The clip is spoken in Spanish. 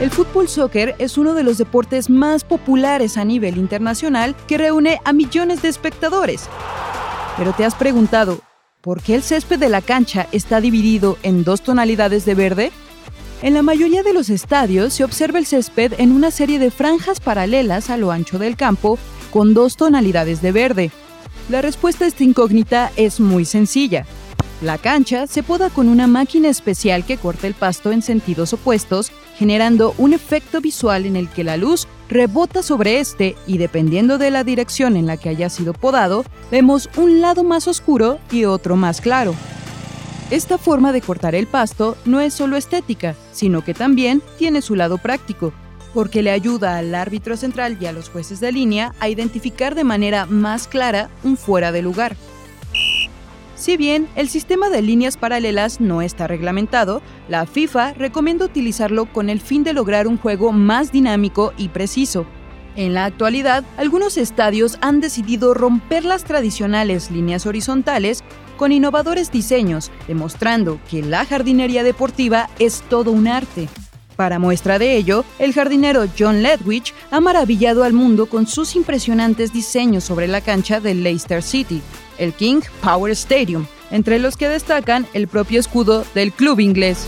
El fútbol soccer es uno de los deportes más populares a nivel internacional que reúne a millones de espectadores. Pero te has preguntado, ¿por qué el césped de la cancha está dividido en dos tonalidades de verde? En la mayoría de los estadios se observa el césped en una serie de franjas paralelas a lo ancho del campo con dos tonalidades de verde. La respuesta a esta incógnita es muy sencilla. La cancha se poda con una máquina especial que corta el pasto en sentidos opuestos, generando un efecto visual en el que la luz rebota sobre este y dependiendo de la dirección en la que haya sido podado, vemos un lado más oscuro y otro más claro. Esta forma de cortar el pasto no es solo estética, sino que también tiene su lado práctico, porque le ayuda al árbitro central y a los jueces de línea a identificar de manera más clara un fuera de lugar. Si bien el sistema de líneas paralelas no está reglamentado, la FIFA recomienda utilizarlo con el fin de lograr un juego más dinámico y preciso. En la actualidad, algunos estadios han decidido romper las tradicionales líneas horizontales con innovadores diseños, demostrando que la jardinería deportiva es todo un arte. Para muestra de ello, el jardinero John Ledwich ha maravillado al mundo con sus impresionantes diseños sobre la cancha del Leicester City, el King Power Stadium, entre los que destacan el propio escudo del club inglés.